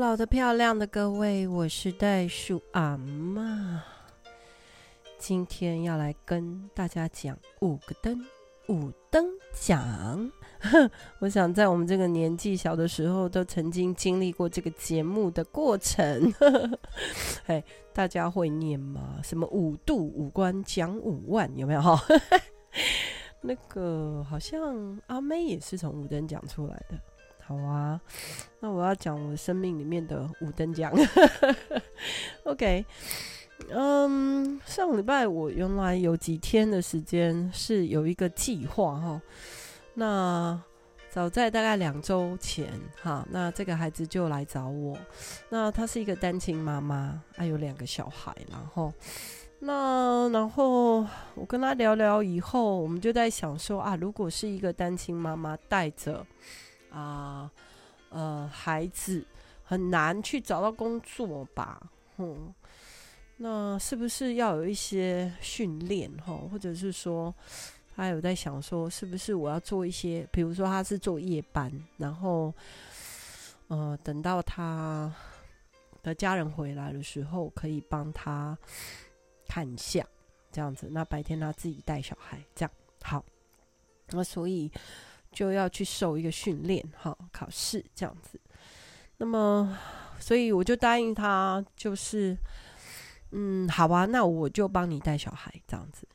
老的漂亮的各位，我是袋鼠阿嬷，今天要来跟大家讲五个灯，五灯奖。我想在我们这个年纪小的时候，都曾经经历过这个节目的过程。哎，大家会念吗？什么五度五官奖五万，有没有？哈 那个好像阿妹也是从五灯奖出来的。好啊，那我要讲我生命里面的五等奖。OK，嗯，上礼拜我原来有几天的时间是有一个计划哈。那早在大概两周前哈，那这个孩子就来找我。那她是一个单亲妈妈，还有两个小孩，然后那然后我跟她聊聊以后，我们就在想说啊，如果是一个单亲妈妈带着。啊，呃，孩子很难去找到工作吧？嗯，那是不是要有一些训练哈？或者是说，他有在想说，是不是我要做一些，比如说他是做夜班，然后，呃，等到他的家人回来的时候，可以帮他看一下，这样子。那白天他自己带小孩，这样好。那所以。就要去受一个训练，哈，考试这样子。那么，所以我就答应他，就是，嗯，好吧，那我就帮你带小孩这样子。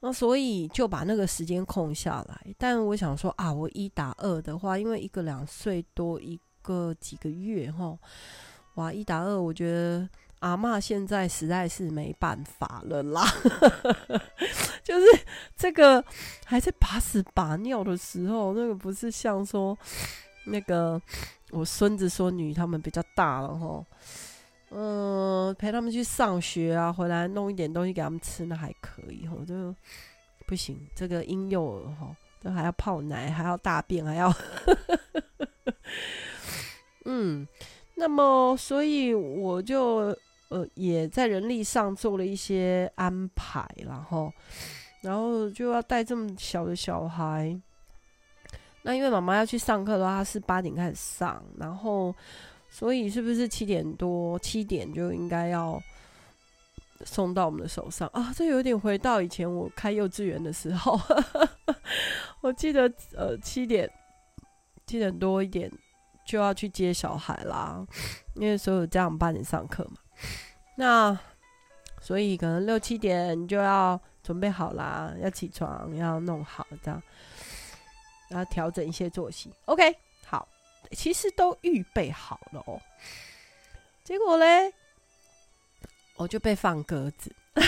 那所以就把那个时间空下来。但我想说啊，我一打二的话，因为一个两岁多，一个几个月，哈，哇，一打二，我觉得。阿妈现在实在是没办法了啦，就是这个还在把屎把尿的时候，那个不是像说那个我孙子孙女他们比较大了哈，嗯，陪他们去上学啊，回来弄一点东西给他们吃，那还可以齁，就不行，这个婴幼儿哈，都还要泡奶，还要大便，还要，嗯，那么所以我就。呃，也在人力上做了一些安排，然后，然后就要带这么小的小孩。那因为妈妈要去上课的话，她是八点开始上，然后，所以是不是七点多七点就应该要送到我们的手上啊？这有点回到以前我开幼稚园的时候，我记得呃七点七点多一点就要去接小孩啦，因为所有家长八点上课嘛。那所以可能六七点就要准备好啦，要起床，要弄好这样，然后调整一些作息。OK，好，其实都预备好了哦。结果嘞，我就被放鸽子。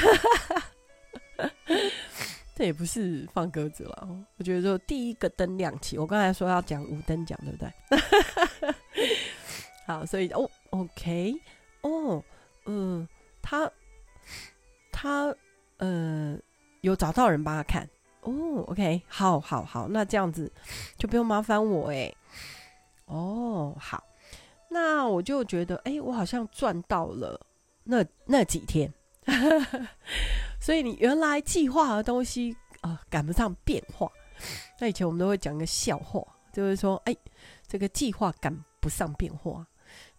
这也不是放鸽子了，我觉得说第一个灯亮起，我刚才说要讲五灯奖，对不对？好，所以哦，OK，哦。嗯，他他呃有找到人帮他看哦，OK，好，好，好，那这样子就不用麻烦我哎。哦，好，那我就觉得哎，我好像赚到了那那几天，所以你原来计划的东西啊，赶不上变化。那以前我们都会讲一个笑话，就是说哎，这个计划赶不上变化，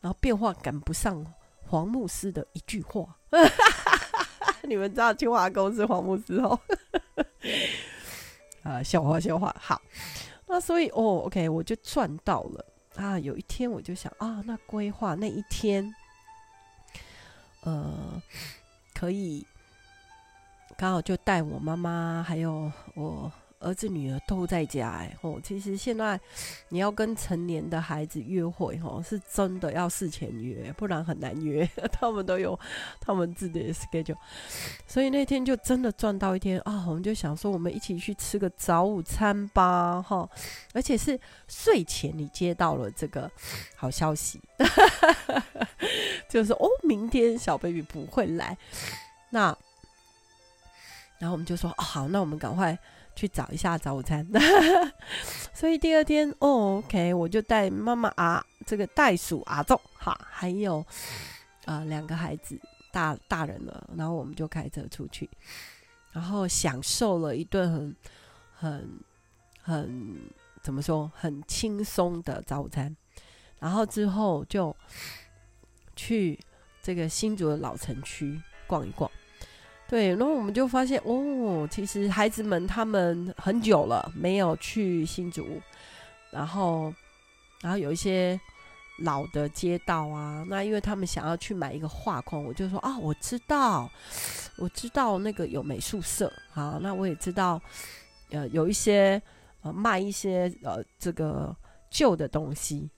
然后变化赶不上。黄牧师的一句话，你们知道清华公是黄牧师哦。啊，笑话笑话，好。那所以哦，OK，我就赚到了啊。有一天我就想啊，那规划那一天，呃，可以刚好就带我妈妈还有我。儿子女儿都在家哎吼，其实现在你要跟成年的孩子约会吼，是真的要事前约，不然很难约。他们都有他们自己的 schedule，所以那天就真的赚到一天啊！我们就想说，我们一起去吃个早午餐吧哈，而且是睡前你接到了这个好消息，就是哦，明天小 baby 不会来。那然后我们就说哦，好，那我们赶快。去找一下早午餐，所以第二天哦，OK，我就带妈妈啊，这个袋鼠阿众哈，还有啊呃、两个孩子大大人了，然后我们就开车出去，然后享受了一顿很很很怎么说很轻松的早午餐，然后之后就去这个新竹的老城区逛一逛。对，然后我们就发现哦，其实孩子们他们很久了没有去新竹，然后，然后有一些老的街道啊，那因为他们想要去买一个画框，我就说啊，我知道，我知道那个有美术社，好，那我也知道，呃，有一些呃卖一些呃这个旧的东西，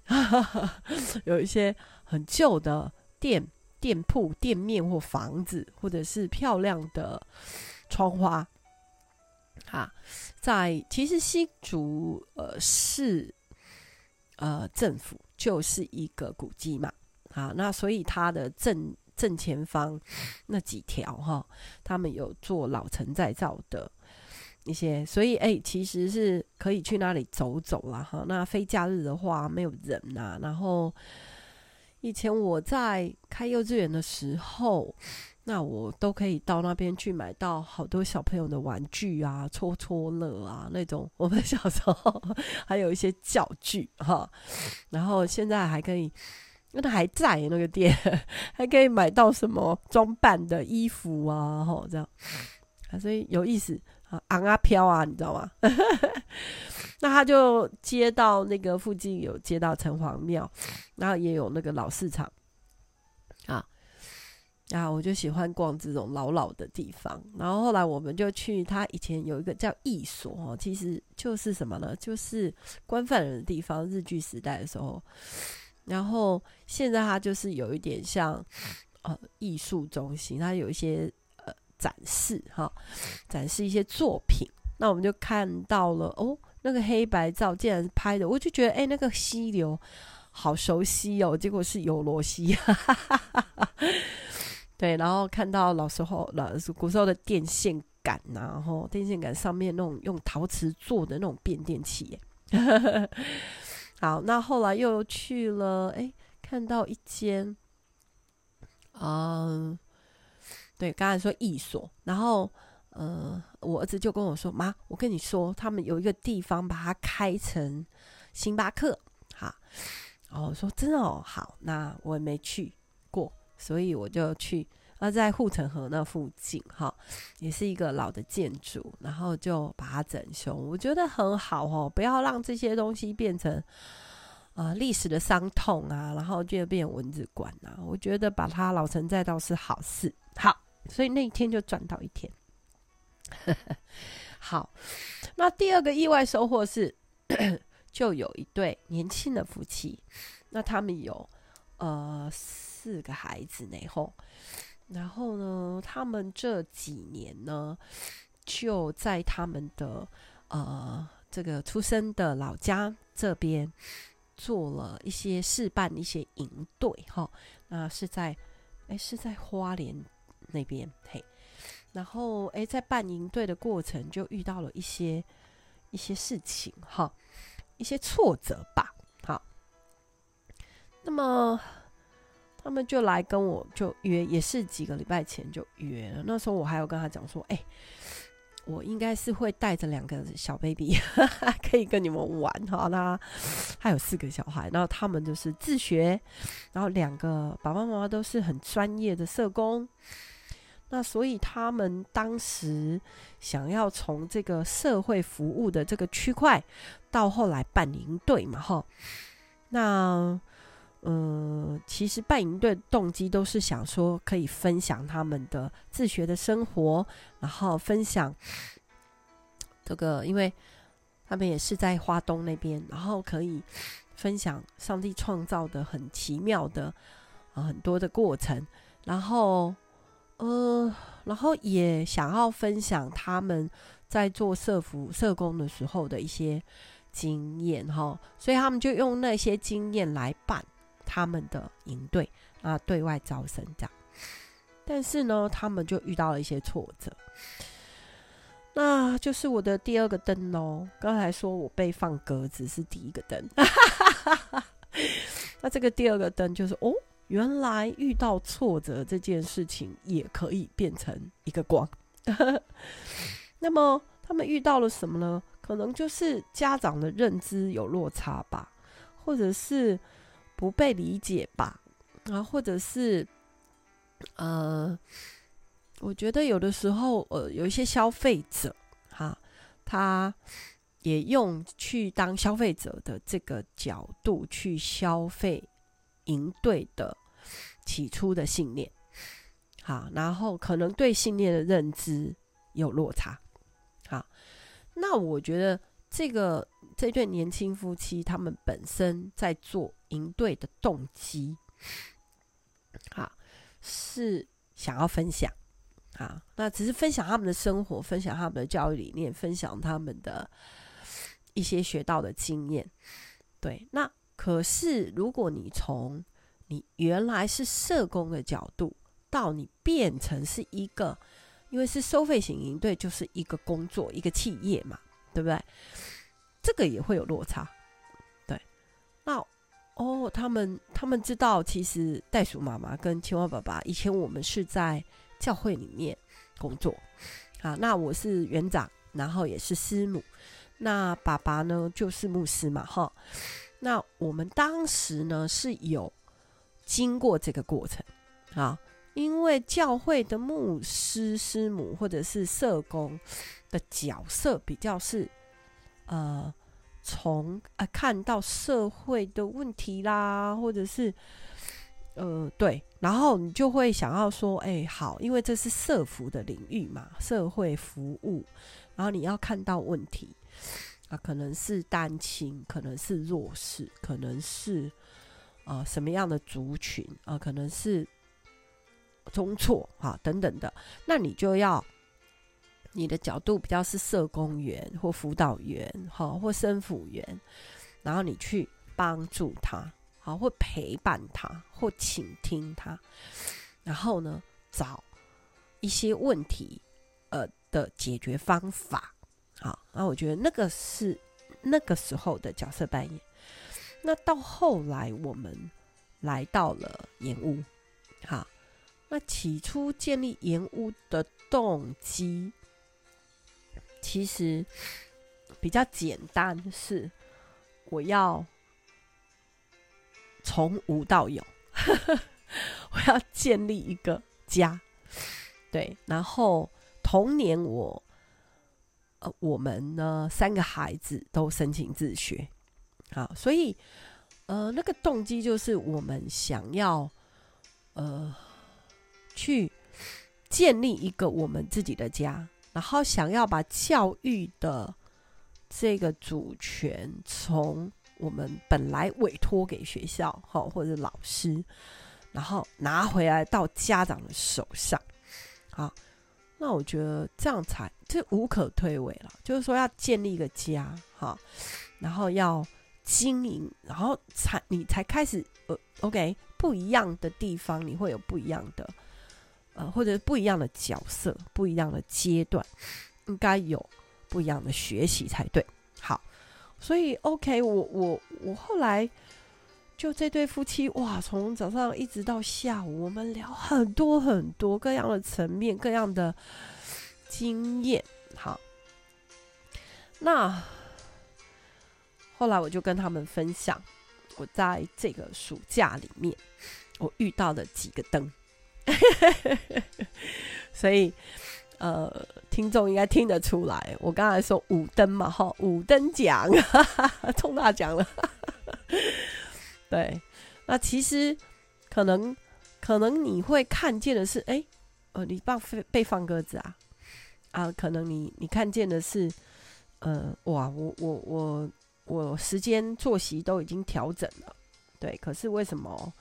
有一些很旧的店。店铺、店面或房子，或者是漂亮的窗花，啊，在其实新竹呃市呃政府就是一个古迹嘛，啊，那所以它的正正前方那几条哈，他们有做老城再造的一些，所以哎、其实是可以去那里走走啦哈。那非假日的话没有人呐、然后。以前我在开幼稚园的时候，那我都可以到那边去买到好多小朋友的玩具啊、戳戳乐啊那种。我们小时候还有一些教具哈，然后现在还可以，因为它还在那个店，还可以买到什么装扮的衣服啊，吼，这样啊，所以有意思啊，昂啊飘啊，你知道吗？那他就接到那个附近有接到城隍庙，然后也有那个老市场啊，然后我就喜欢逛这种老老的地方。然后后来我们就去他以前有一个叫艺所，其实就是什么呢？就是官犯人的地方。日据时代的时候，然后现在它就是有一点像呃艺术中心，它有一些呃展示哈，展示一些作品。那我们就看到了哦。那个黑白照竟然拍的，我就觉得哎、那个溪流好熟悉哦。结果是有罗溪，对。然后看到老时候老古时候的电线杆呐，然后电线杆上面那种用陶瓷做的那种变电器。好，那后来又去了，哎、看到一间，嗯，对，刚才说艺所，然后。呃，我儿子就跟我说：“妈，我跟你说，他们有一个地方把它开成星巴克，哈。”然后我说：“真的哦，好。”那我也没去过，所以我就去。啊，在护城河那附近，哈，也是一个老的建筑，然后就把它整修，我觉得很好哦。不要让这些东西变成啊历史的伤痛啊，然后就变文字馆啊。我觉得把它老城再造是好事。好，所以那一天就赚到一天。好，那第二个意外收获是，就有一对年轻的夫妻，那他们有呃四个孩子呢，吼，然后呢，他们这几年呢，就在他们的呃这个出生的老家这边做了一些试办一些营队，哈，那是在哎是在花莲那边，嘿。然后，诶，在办营队的过程就遇到了一些一些事情，哈，一些挫折吧，好。那么他们就来跟我就约，也是几个礼拜前就约了。那时候我还有跟他讲说，哎，我应该是会带着两个小 baby，可以跟你们玩，哈。那还有四个小孩，然后他们就是自学，然后两个爸爸妈妈都是很专业的社工。那所以他们当时想要从这个社会服务的这个区块，到后来办营队嘛，哈。那嗯，其实办营队动机都是想说可以分享他们的自学的生活，然后分享这个，因为他们也是在花东那边，然后可以分享上帝创造的很奇妙的啊很多的过程，然后。呃，然后也想要分享他们在做社服社工的时候的一些经验哈，所以他们就用那些经验来办他们的营队啊，对外招生这样。但是呢，他们就遇到了一些挫折，那就是我的第二个灯哦。刚才说我被放鸽子是第一个灯，那这个第二个灯就是哦。原来遇到挫折这件事情也可以变成一个光。那么他们遇到了什么呢？可能就是家长的认知有落差吧，或者是不被理解吧。啊，或者是呃，我觉得有的时候呃，有一些消费者哈，他也用去当消费者的这个角度去消费营队的起初的信念，好，然后可能对信念的认知有落差，好，那我觉得这个这对年轻夫妻他们本身在做营队的动机，好，是想要分享，好，那只是分享他们的生活，分享他们的教育理念，分享他们的一些学到的经验，对，那。可是，如果你从你原来是社工的角度，到你变成是一个，因为是收费型营队，就是一个工作，一个企业嘛，对不对？这个也会有落差。对，那哦，他们他们知道，其实袋鼠妈妈跟青蛙爸爸以前我们是在教会里面工作，啊，那我是园长，然后也是师母，那爸爸呢就是牧师嘛，哈。那我们当时呢是有经过这个过程啊，因为教会的牧师、师母或者是社工的角色比较是呃从呃看到社会的问题啦，或者是呃对，然后你就会想要说，哎，好，因为这是社服的领域嘛，社会服务，然后你要看到问题。啊，可能是单亲，可能是弱势，可能是啊、什么样的族群啊，可能是中辍啊等等的，那你就要你的角度比较是社工员或辅导员哈、或生辅员，然后你去帮助他，好、啊，或陪伴他，或倾听他，然后呢找一些问题呃的解决方法。好，那我觉得那个是那个时候的角色扮演。那到后来，我们来到了盐屋。好，那起初建立盐屋的动机，其实比较简单，是我要从无到有，我要建立一个家。对，然后童年我。我们呢，三个孩子都申请自学，好，所以呃，那个动机就是我们想要呃去建立一个我们自己的家，然后想要把教育的这个主权从我们本来委托给学校哈或者老师，然后拿回来到家长的手上，好。那我觉得这样才就无可推诿了，就是说要建立一个家哈，然后要经营，然后才你才开始呃，OK，不一样的地方你会有不一样的呃，或者不一样的角色，不一样的阶段，应该有不一样的学习才对。好，所以 OK，我我我后来。就这对夫妻哇，从早上一直到下午，我们聊很多很多各样的层面、各样的经验。好，那后来我就跟他们分享，我在这个暑假里面我遇到的几个灯，所以呃，听众应该听得出来，我刚才说五灯嘛，哈，五灯奖中大奖了。对，那其实可能可能你会看见的是，哎，呃，你放被放鸽子啊，啊，可能你你看见的是，呃，哇，我我我我时间作息都已经调整了，对，可是为什么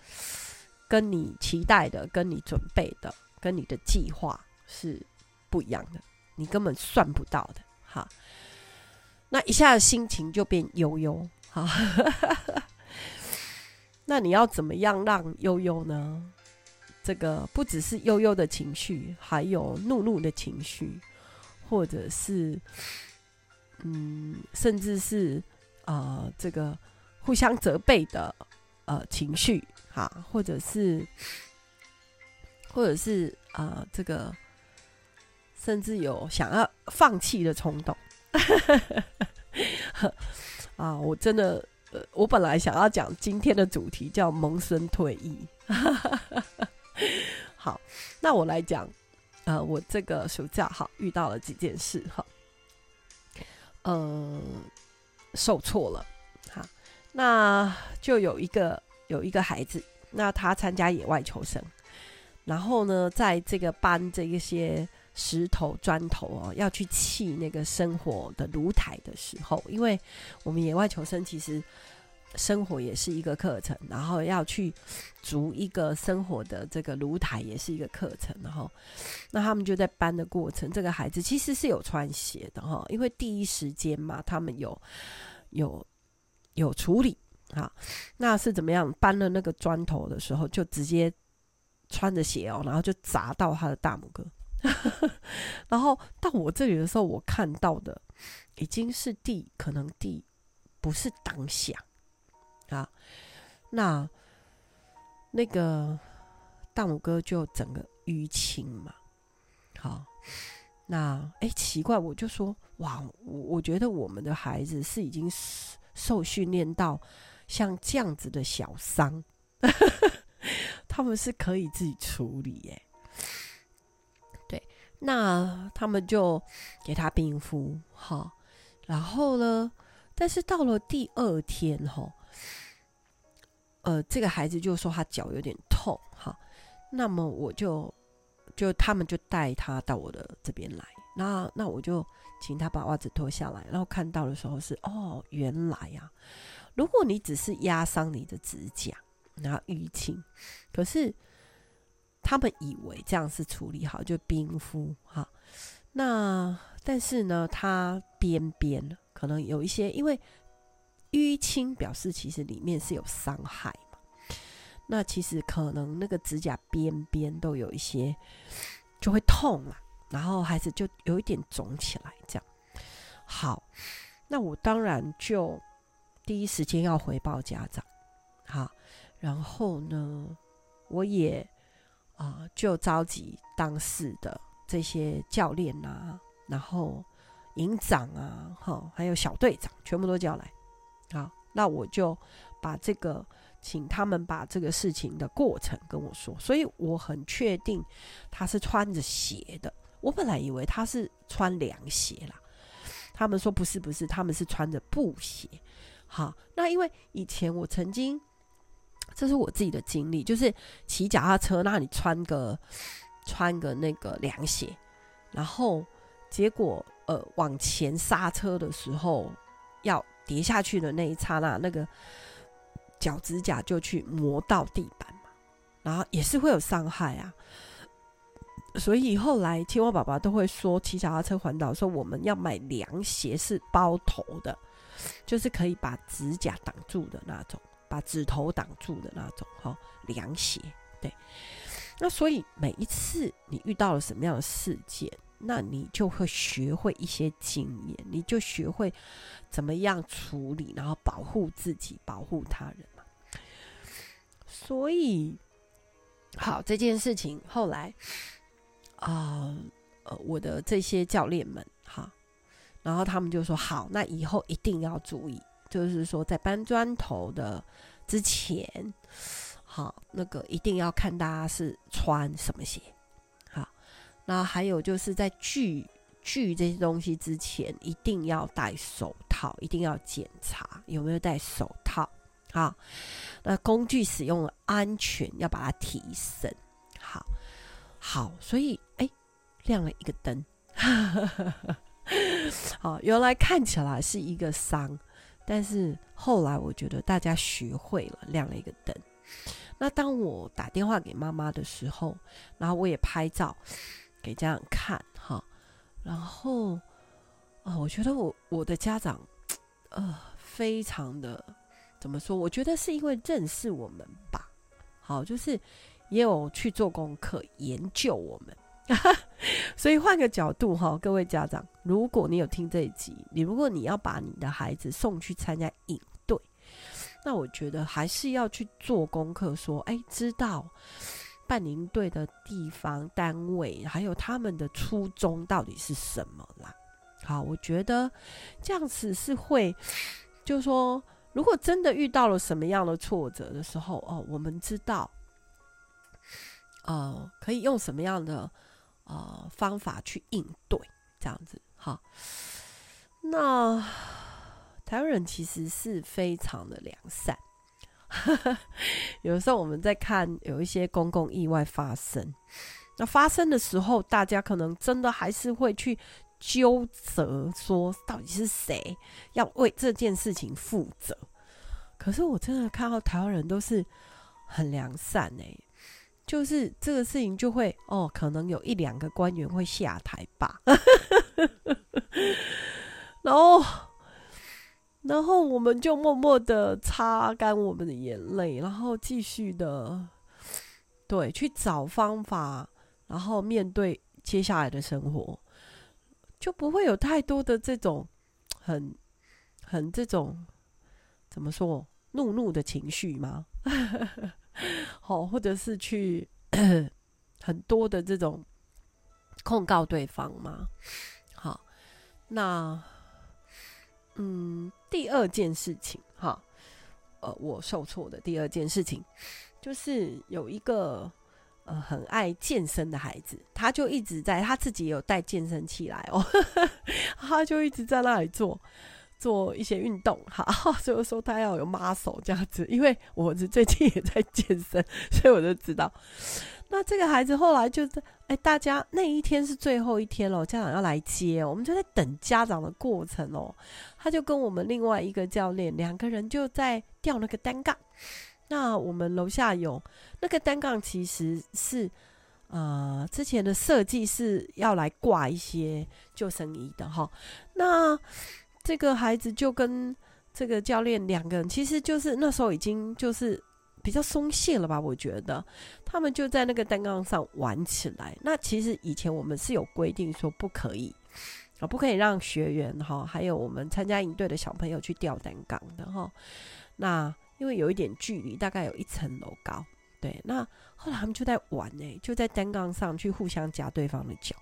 跟你期待的、跟你准备的、跟你的计划是不一样的？你根本算不到的，哈，那一下子心情就变悠悠，哈。那你要怎么样让悠悠呢？这个不只是悠悠的情绪，还有怒怒的情绪，或者是嗯，甚至是啊、呃，这个互相责备的呃情绪，哈，或者是，或者是啊、这个甚至有想要放弃的冲动。啊，我真的。我本来想要讲今天的主题叫萌生退役。好，那我来讲，呃，我这个暑假哈遇到了几件事哈，呃，受挫了，好，那就有一个有一个孩子，那他参加野外求生，然后呢，在这个搬这一些石头砖头哦，要去砌那个生火的炉台的时候，因为我们野外求生其实。生火也是一个课程，然后要去筑一个生火的这个炉台也是一个课程，然后那他们就在搬的过程，这个孩子其实是有穿鞋的哈，因为第一时间嘛，他们有有有处理啊，那是怎么样搬了那个砖头的时候，就直接穿着鞋哦，然后就砸到他的大拇哥，然后到我这里的时候，我看到的已经是第可能第不是当下。啊，那那个大拇哥就整个淤青嘛。好，那哎、奇怪，我就说哇，我我觉得我们的孩子是已经受训练到像这样子的小伤，他们是可以自己处理耶。那他们就给他冰敷，好，然后呢，但是到了第二天哈。呃，这个孩子就说他脚有点痛，哈，那么我就就他们就带他到我的这边来，那那我就请他把袜子脱下来，然后看到的时候是哦，原来呀、啊，如果你只是压伤你的指甲，然后淤青，可是他们以为这样是处理好，就冰敷哈，那但是呢，它边边可能有一些因为。淤青表示其实里面是有伤害嘛，那其实可能那个指甲边边都有一些就会痛嘛，然后孩子就有一点肿起来这样。好，那我当然就第一时间要回报家长，好，然后呢，我也啊、就召集当时的这些教练啊，然后营长啊，哈，还有小队长，全部都叫来。好，那我就把这个请他们把这个事情的过程跟我说，所以我很确定他是穿着鞋的。我本来以为他是穿凉鞋啦，他们说不是不是，他们是穿着布鞋。好，那因为以前我曾经，这是我自己的经历，就是骑脚踏车，那你穿个穿个那个凉鞋，然后结果呃往前刹车的时候要。跌下去的那一刹那，那个脚趾甲就去磨到地板嘛，然后也是会有伤害啊。所以后来青蛙爸爸都会说，骑脚踏车环岛说我们要买凉鞋，是包头的，就是可以把指甲挡住的那种，把指头挡住的那种哈，凉鞋。对，那所以每一次你遇到了什么样的事件，那你就会学会一些经验，你就学会怎么样处理，然后保护自己，保护他人嘛。所以，好，这件事情后来，啊，呃，我的这些教练们，哈，然后他们就说，好，那以后一定要注意，就是说在搬砖头的之前，好，那个一定要看大家是穿什么鞋。好那还有就是在锯锯这些东西之前，一定要戴手套，一定要检查有没有戴手套好。那工具使用安全要把它提升。好，好，所以哎，亮了一个灯。好，原来看起来是一个伤，但是后来我觉得大家学会了，亮了一个灯。那当我打电话给妈妈的时候，然后我也拍照。给家长看哈，然后啊，我觉得我我的家长呃，非常的怎么说？我觉得是因为认识我们吧，好，就是也有去做功课研究我们，所以换个角度哈，各位家长，如果你有听这一集，你如果你要把你的孩子送去参加营队，那我觉得还是要去做功课，说哎，知道。办营队的地方、单位，还有他们的初衷到底是什么啦？好，我觉得这样子是会，就是说如果真的遇到了什么样的挫折的时候，哦，我们知道，呃，可以用什么样的呃方法去应对，这样子，好。那台湾人其实是非常的良善，有时候我们在看有一些公共意外发生，那发生的时候，大家可能真的还是会去。纠责说，到底是谁要为这件事情负责？可是我真的看到台湾人都是很良善哎、就是这个事情就会哦，可能有一两个官员会下台吧，然后然后我们就默默的擦干我们的眼泪，然后继续的对去找方法，然后面对接下来的生活。就不会有太多的这种很很这种怎么说怒怒的情绪吗？好，或者是去 很多的这种控告对方吗？好，那嗯，第二件事情哈，呃，我受挫的第二件事情就是有一个。呃，很爱健身的孩子，他就一直在，他自己有带健身器来哦，他就一直在那里做做一些运动，好，所以说他要有 muscle 这样子。因为我是最近也在健身，所以我就知道。那这个孩子后来就是，哎，大家那一天是最后一天了，家长要来接，我们就在等家长的过程哦。他就跟我们另外一个教练两个人就在吊那个单杠。那我们楼下有那个单杠，其实是呃之前的设计是要来挂一些救生衣的哈。那这个孩子就跟这个教练两个人，其实就是那时候已经就是比较松懈了吧？我觉得他们就在那个单杠上玩起来。那其实以前我们是有规定说不可以啊，不可以让学员哈，还有我们参加营队的小朋友去吊单杠的哈。那因为有一点距离，大概有一层楼高，对。那后来他们就在玩呢、就在单杠上去互相夹对方的脚，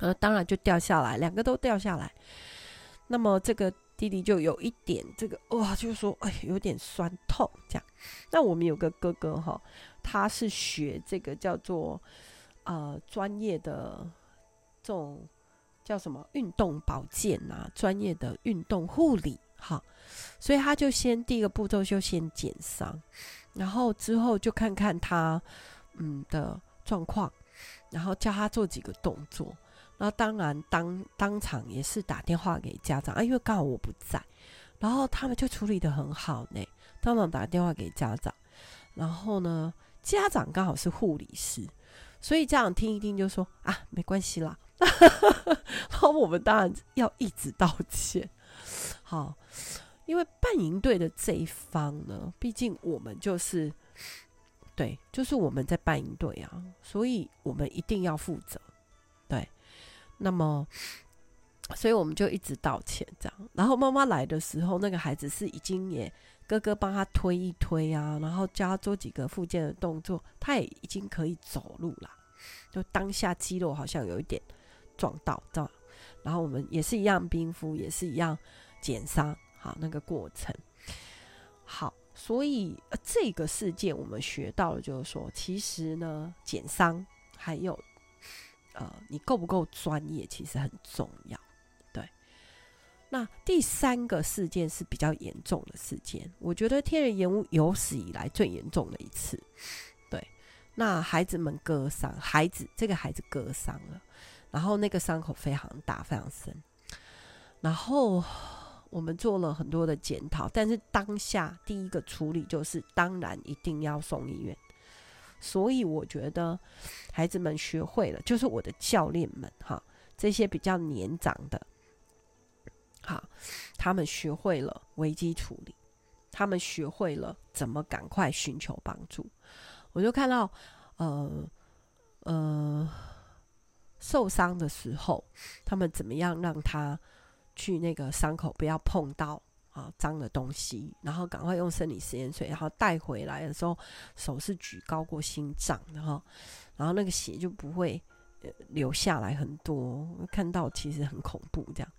呃，当然就掉下来，两个都掉下来。那么这个弟弟就有一点这个哇，就是说哎，有点酸痛这样。那我们有个哥哥哈，他是学这个叫做呃专业的这种叫什么运动保健啊，专业的运动护理。哈，所以他就先第一个步骤就先减伤，然后之后就看看他嗯的状况，然后教他做几个动作，然后当然当当场也是打电话给家长啊，因为刚好我不在，然后他们就处理得很好呢，当场打电话给家长，然后呢家长刚好是护理师，所以家长听一听就说啊没关系啦，然后我们当然要一直道歉。好，因为办营队的这一方呢，毕竟我们就是，对，就是我们在办营队啊，所以我们一定要负责，那么，所以我们就一直道歉这样。然后妈妈来的时候，那个孩子是已经也哥哥帮他推一推啊，然后教他做几个复健的动作，他也已经可以走路了。就当下肌肉好像有一点撞到，这样？然后我们也是一样冰敷，也是一样。减伤，好，那个过程，好，所以，这个事件我们学到了，就是说，其实呢，减伤还有呃，你够不够专业，其实很重要。对，那第三个事件是比较严重的事件，我觉得天人延误有史以来最严重的一次。对，那孩子们割伤，孩子这个孩子割伤了，然后那个伤口非常大，非常深，然后。我们做了很多的检讨，但是当下第一个处理就是，当然一定要送医院。所以我觉得孩子们学会了，就是我的教练们哈，这些比较年长的，好，他们学会了危机处理，他们学会了怎么赶快寻求帮助。我就看到，呃呃，受伤的时候，他们怎么样让他。去那个伤口不要碰到啊脏的东西，然后赶快用生理食盐水，然后带回来的时候手是举高过心脏的哈，然后那个血就不会流下来很多。看到其实很恐怖，这样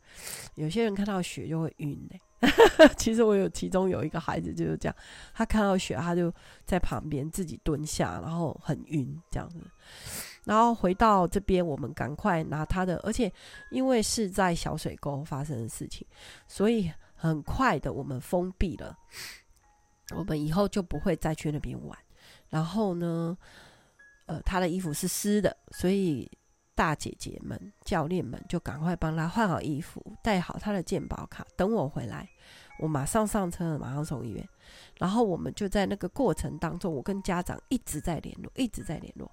有些人看到血就会晕嘞、其实我有其中有一个孩子就是这样，他看到血，他就在旁边自己蹲下，然后很晕这样子。然后回到这边，我们赶快拿他的，而且因为是在小水沟发生的事情，所以很快的我们封闭了，我们以后就不会再去那边玩。然后呢，呃，他的衣服是湿的，所以大姐姐们、教练们就赶快帮他换好衣服，带好他的健保卡，等我回来，我马上上车，马上送医院。然后我们就在那个过程当中，我跟家长一直在联络，一直在联络。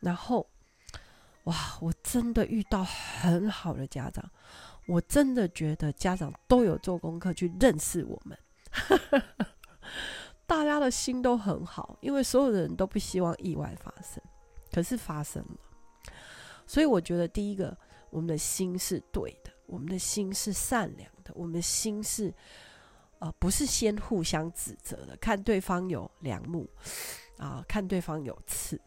然后，哇，我真的遇到很好的家长，我真的觉得家长都有做功课去认识我们，大家的心都很好，因为所有的人都不希望意外发生，可是发生了。所以我觉得第一个，我们的心是对的，我们的心是善良的，我们的心是。呃，不是先互相指责的，看对方有良木啊，看对方有刺，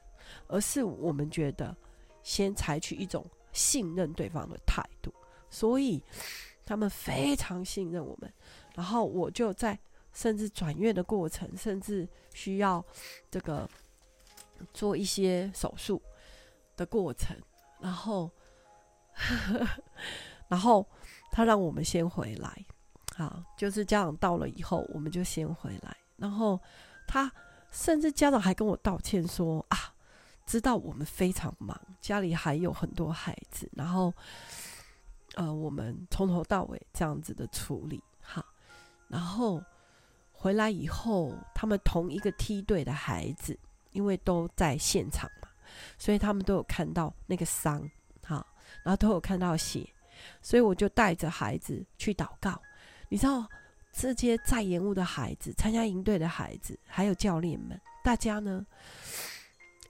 而是我们觉得先采取一种信任对方的态，所以他们非常信任我们。然后我就在甚至转院的过程，甚至需要这个做一些手术的过程，然后 然后他让我们先回来。啊，就是家长到了以后，我们就先回来。然后他甚至家长还跟我道歉说啊，知道我们非常忙，家里还有很多孩子，然后呃，我们从头到尾这样子的处理。哈，然后回来以后，他们同一个梯队的孩子，因为都在现场嘛，所以他们都有看到那个伤，哈，然后都有看到血，所以我就带着孩子去祷告。你知道这些在延误的孩子、参加营队的孩子，还有教练们，大家呢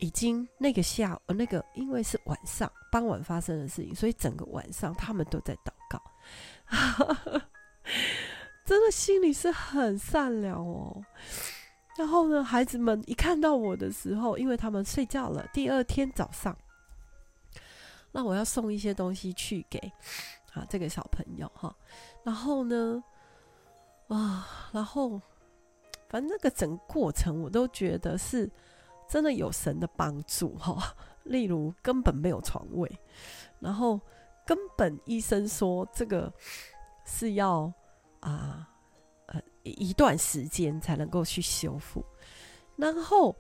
已经那个下呃那个，因为是晚上傍晚发生的事情，所以整个晚上他们都在祷告，真的心里是很善良哦。然后呢，孩子们一看到我的时候，因为他们睡觉了，第二天早上，那我要送一些东西去给啊这个小朋友哈，然后呢。啊，然后，反正那个整个过程，我都觉得是真的有神的帮助哈。例如，根本没有床位，然后根本医生说这个是要啊呃一段时间才能够去修复。然后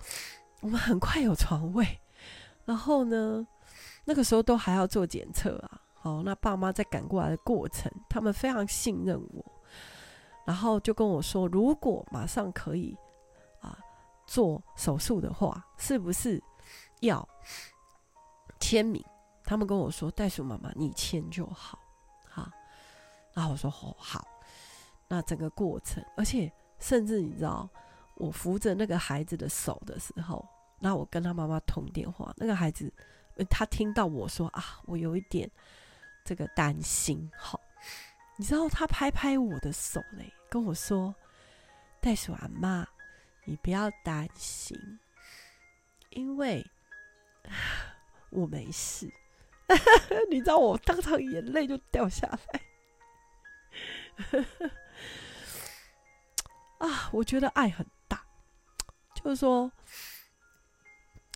我们很快有床位，然后呢，那个时候都还要做检测啊。好，那爸妈在赶过来的过程，他们非常信任我。然后就跟我说，如果马上可以做手术的话，是不是要签名？他们跟我说，袋鼠妈妈你签就好，好。然后我说哦好。那整个过程，而且甚至你知道，我扶着那个孩子的手的时候，那我跟他妈妈通电话，那个孩子他听到我说啊，我有一点这个担心，好。你知道他拍拍我的手嘞，跟我说：“袋鼠阿妈，你不要担心，因为我没事。”你知道我当场眼泪就掉下来。啊，我觉得爱很大，就是说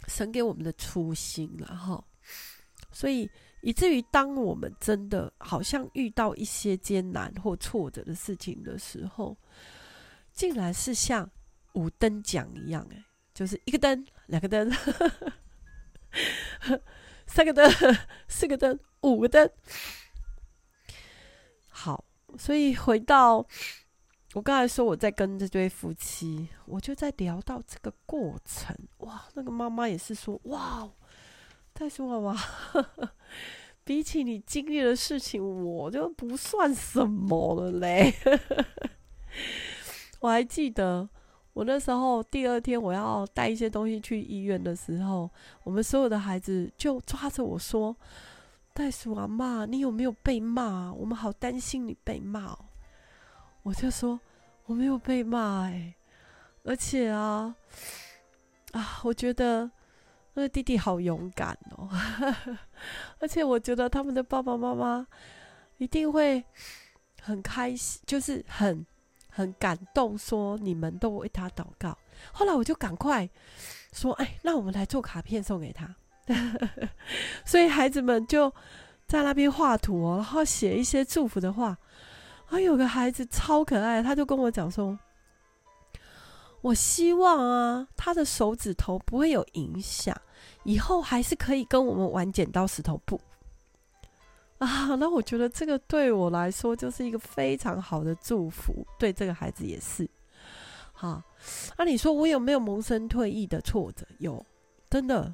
神给我们的初心，然后所以。以至于当我们真的好像遇到一些艰难或挫折的事情的时候，竟然是像五灯奖一样，哎，就是一个灯、两个灯、三个灯、四个灯、五个灯。好，所以回到我刚才说，我在跟这对夫妻，我就在聊到这个过程。哇，那个妈妈也是说，哇。袋鼠妈妈，比起你经历的事情，我就不算什么了嘞。我还记得，我那时候第二天我要带一些东西去医院的时候，我们所有的孩子就抓着我说：“袋鼠阿妈，你有没有被骂？我们好担心你被骂。”我就说：“我没有被骂，哎，而且啊，啊，我觉得。”那个弟弟好勇敢哦，而且我觉得他们的爸爸妈妈一定会很开心，就是很很感动，说你们都为他祷告。后来我就赶快说，哎，那我们来做卡片送给他。所以孩子们就在那边画图，然后写一些祝福的话。啊有个孩子超可爱，他就跟我讲说：“我希望啊，他的手指头不会有影响，以后还是可以跟我们玩剪刀石头布。” 啊，那我觉得这个对我来说就是一个非常好的祝福，对这个孩子也是。好，那你说我有没有萌生退役的挫折？有，真的。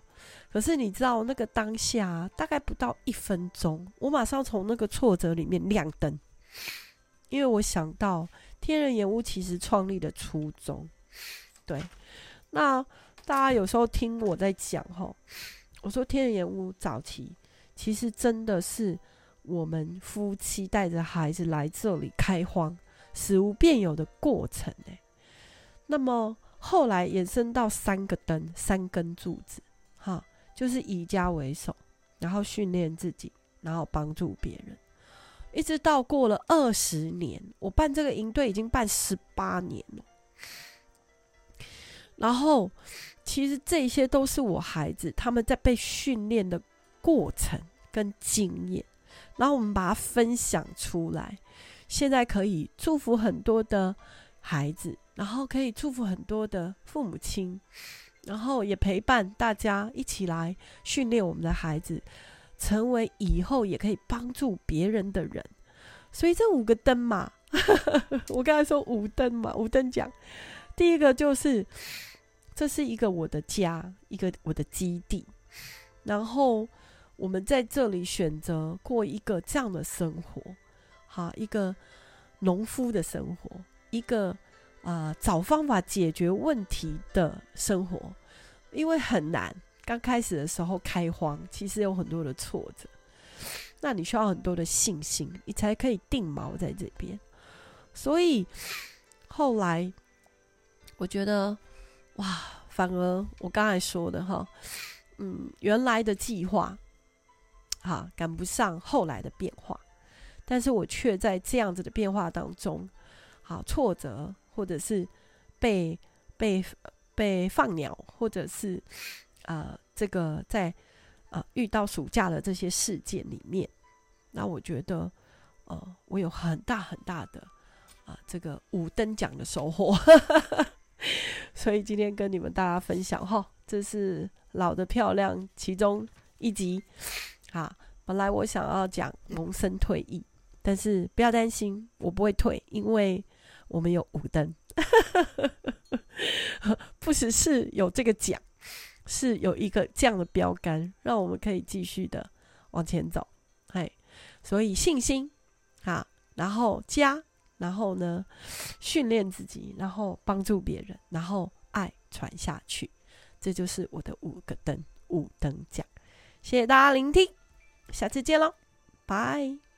可是你知道那个当下大概不到一分钟，我马上从那个挫折里面亮灯，因为我想到天人眼屋其实创立的初衷。对，那大家有时候听我在讲齁，我说天人眼屋早期其实真的是我们夫妻带着孩子来这里开荒，使无变有的过程呢。那么后来延伸到三个灯，三根柱子，哈。就是以家为首，然后训练自己，然后帮助别人，一直到过了二十年，我办这个营队已经办十八年了。然后，其实这些都是我孩子他们在被训练的过程跟经验，然后我们把它分享出来，现在可以祝福很多的孩子，然后可以祝福很多的父母亲。然后也陪伴大家一起来训练我们的孩子，成为以后也可以帮助别人的人。所以这五个灯嘛，我刚才说五灯嘛，五灯奖。第一个就是，这是一个我的家，一个我的基地。然后我们在这里选择过一个这样的生活，好，一个农夫的生活，一个。啊、找方法解决问题的生活，因为很难。刚开始的时候开荒，其实有很多的挫折，那你需要很多的信心，你才可以定锚在这边。所以后来，我觉得，哇，反而我刚才说的哈，嗯，原来的计划，哈，赶不上后来的变化，但是我却在这样子的变化当中，好挫折。或者是被被被放鸟，或者是呃，这个在呃遇到暑假的这些事件里面，那我觉得呃，我有很大很大的啊、这个五等奖的收获。所以今天跟你们大家分享哈，这是老的漂亮其中一集。啊，本来我想要讲萌生退役，但是不要担心，我不会退，因为。我们有五灯，不只是有这个奖，是有一个这样的标杆，让我们可以继续的往前走。嘿，所以信心，啊，然后加，然后呢，训练自己，然后帮助别人，然后爱传下去，这就是我的五个灯，五灯奖。谢谢大家聆听，下次见喽，拜。